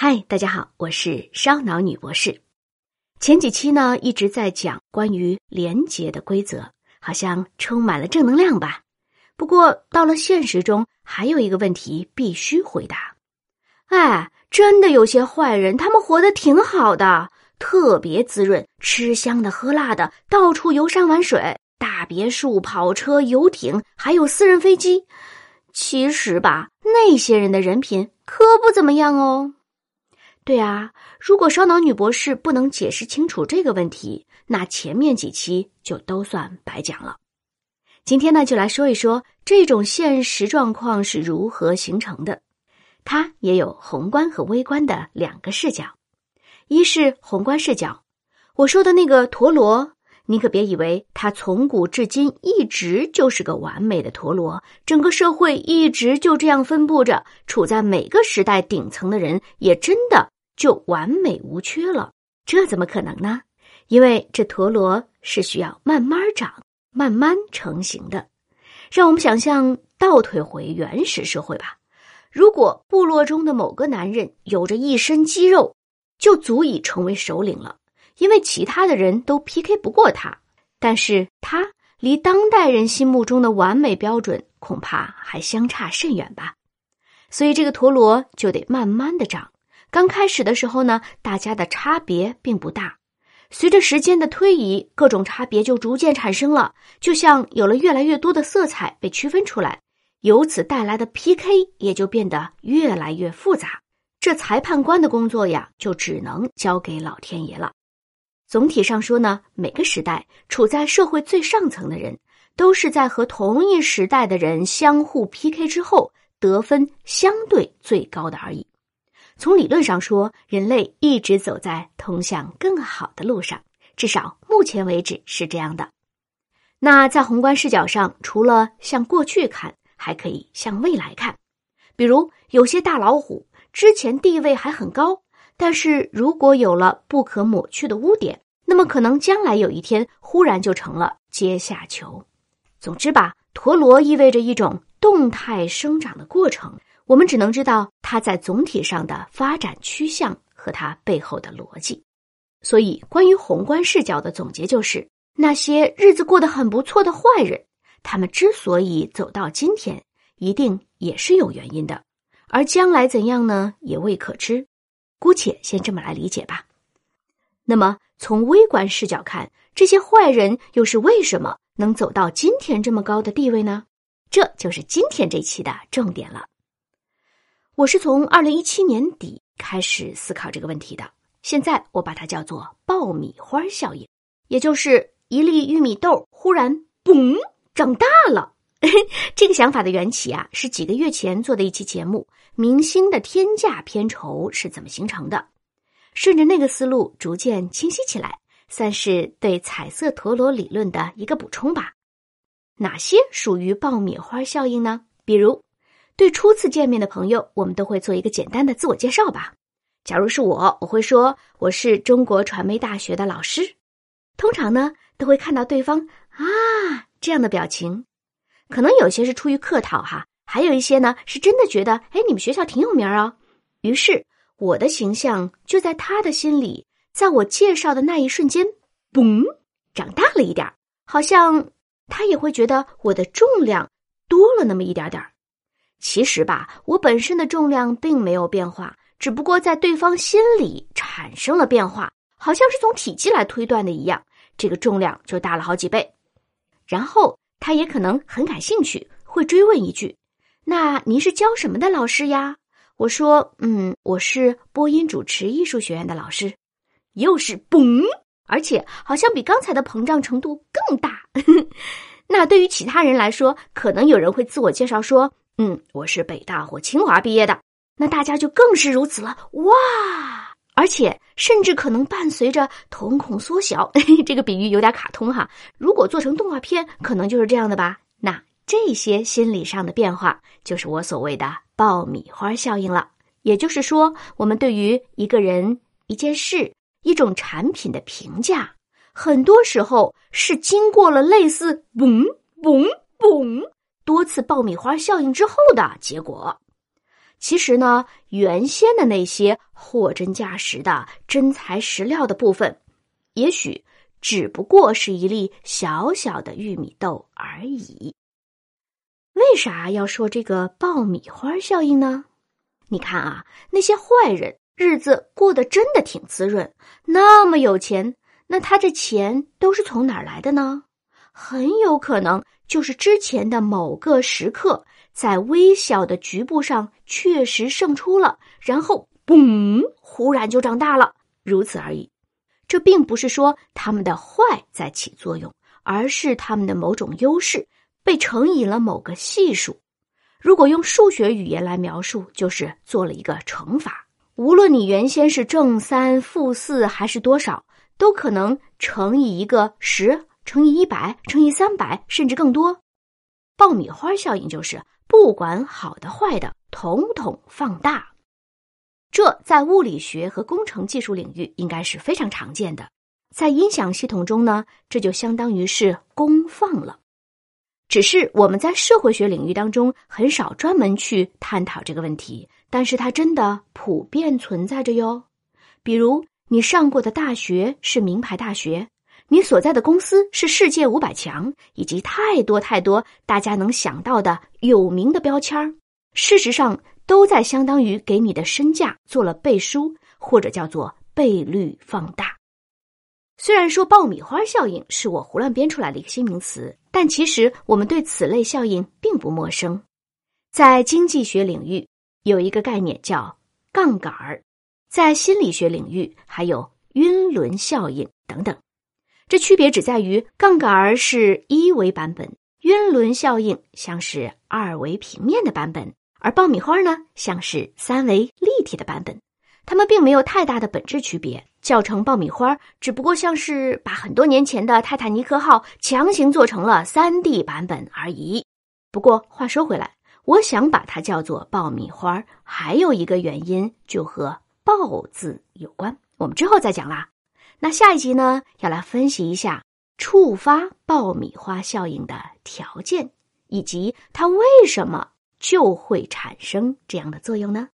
嗨，大家好，我是烧脑女博士。前几期呢一直在讲关于廉洁的规则，好像充满了正能量吧。不过到了现实中，还有一个问题必须回答。哎，真的有些坏人，他们活得挺好的，特别滋润，吃香的喝辣的，到处游山玩水，大别墅、跑车、游艇，还有私人飞机。其实吧，那些人的人品可不怎么样哦。对啊，如果烧脑女博士不能解释清楚这个问题，那前面几期就都算白讲了。今天呢，就来说一说这种现实状况是如何形成的。它也有宏观和微观的两个视角。一是宏观视角，我说的那个陀螺，你可别以为它从古至今一直就是个完美的陀螺，整个社会一直就这样分布着，处在每个时代顶层的人也真的。就完美无缺了，这怎么可能呢？因为这陀螺是需要慢慢长、慢慢成型的。让我们想象倒退回原始社会吧。如果部落中的某个男人有着一身肌肉，就足以成为首领了，因为其他的人都 PK 不过他。但是他离当代人心目中的完美标准恐怕还相差甚远吧。所以这个陀螺就得慢慢的长。刚开始的时候呢，大家的差别并不大。随着时间的推移，各种差别就逐渐产生了，就像有了越来越多的色彩被区分出来，由此带来的 PK 也就变得越来越复杂。这裁判官的工作呀，就只能交给老天爷了。总体上说呢，每个时代处在社会最上层的人，都是在和同一时代的人相互 PK 之后，得分相对最高的而已。从理论上说，人类一直走在通向更好的路上，至少目前为止是这样的。那在宏观视角上，除了向过去看，还可以向未来看。比如，有些大老虎之前地位还很高，但是如果有了不可抹去的污点，那么可能将来有一天忽然就成了阶下囚。总之吧，陀螺意味着一种动态生长的过程。我们只能知道它在总体上的发展趋向和它背后的逻辑，所以关于宏观视角的总结就是：那些日子过得很不错的坏人，他们之所以走到今天，一定也是有原因的，而将来怎样呢，也未可知。姑且先这么来理解吧。那么从微观视角看，这些坏人又是为什么能走到今天这么高的地位呢？这就是今天这期的重点了。我是从二零一七年底开始思考这个问题的，现在我把它叫做爆米花效应，也就是一粒玉米豆忽然嘣长大了。这个想法的缘起啊，是几个月前做的一期节目《明星的天价片酬是怎么形成的》，顺着那个思路逐渐清晰起来，算是对彩色陀螺理论的一个补充吧。哪些属于爆米花效应呢？比如。对初次见面的朋友，我们都会做一个简单的自我介绍吧。假如是我，我会说我是中国传媒大学的老师。通常呢，都会看到对方啊这样的表情，可能有些是出于客套哈，还有一些呢是真的觉得哎你们学校挺有名啊。于是我的形象就在他的心里，在我介绍的那一瞬间，嘣，长大了一点儿好像他也会觉得我的重量多了那么一点点儿其实吧，我本身的重量并没有变化，只不过在对方心里产生了变化，好像是从体积来推断的一样，这个重量就大了好几倍。然后他也可能很感兴趣，会追问一句：“那您是教什么的老师呀？”我说：“嗯，我是播音主持艺术学院的老师。”又是嘣，而且好像比刚才的膨胀程度更大。那对于其他人来说，可能有人会自我介绍说。嗯，我是北大或清华毕业的，那大家就更是如此了哇！而且甚至可能伴随着瞳孔缩小，这个比喻有点卡通哈。如果做成动画片，可能就是这样的吧。那这些心理上的变化，就是我所谓的爆米花效应了。也就是说，我们对于一个人、一件事、一种产品的评价，很多时候是经过了类似“嘣嘣嘣”。多次爆米花效应之后的结果，其实呢，原先的那些货真价实的真材实料的部分，也许只不过是一粒小小的玉米豆而已。为啥要说这个爆米花效应呢？你看啊，那些坏人日子过得真的挺滋润，那么有钱，那他这钱都是从哪儿来的呢？很有可能就是之前的某个时刻。在微小的局部上确实胜出了，然后嘣，忽然就长大了，如此而已。这并不是说他们的坏在起作用，而是他们的某种优势被乘以了某个系数。如果用数学语言来描述，就是做了一个乘法。无论你原先是正三、负四还是多少，都可能乘以一个十，乘以一百，乘以三百，甚至更多。爆米花效应就是。不管好的坏的，统统放大。这在物理学和工程技术领域应该是非常常见的。在音响系统中呢，这就相当于是功放了。只是我们在社会学领域当中很少专门去探讨这个问题，但是它真的普遍存在着哟。比如你上过的大学是名牌大学。你所在的公司是世界五百强，以及太多太多大家能想到的有名的标签事实上都在相当于给你的身价做了背书，或者叫做倍率放大。虽然说爆米花效应是我胡乱编出来的一个新名词，但其实我们对此类效应并不陌生。在经济学领域有一个概念叫杠杆儿，在心理学领域还有晕轮效应等等。这区别只在于杠杆儿是一维版本，晕轮效应像是二维平面的版本，而爆米花呢像是三维立体的版本。它们并没有太大的本质区别，叫成爆米花只不过像是把很多年前的泰坦尼克号强行做成了三 D 版本而已。不过话说回来，我想把它叫做爆米花，还有一个原因就和“爆”字有关，我们之后再讲啦。那下一集呢，要来分析一下触发爆米花效应的条件，以及它为什么就会产生这样的作用呢？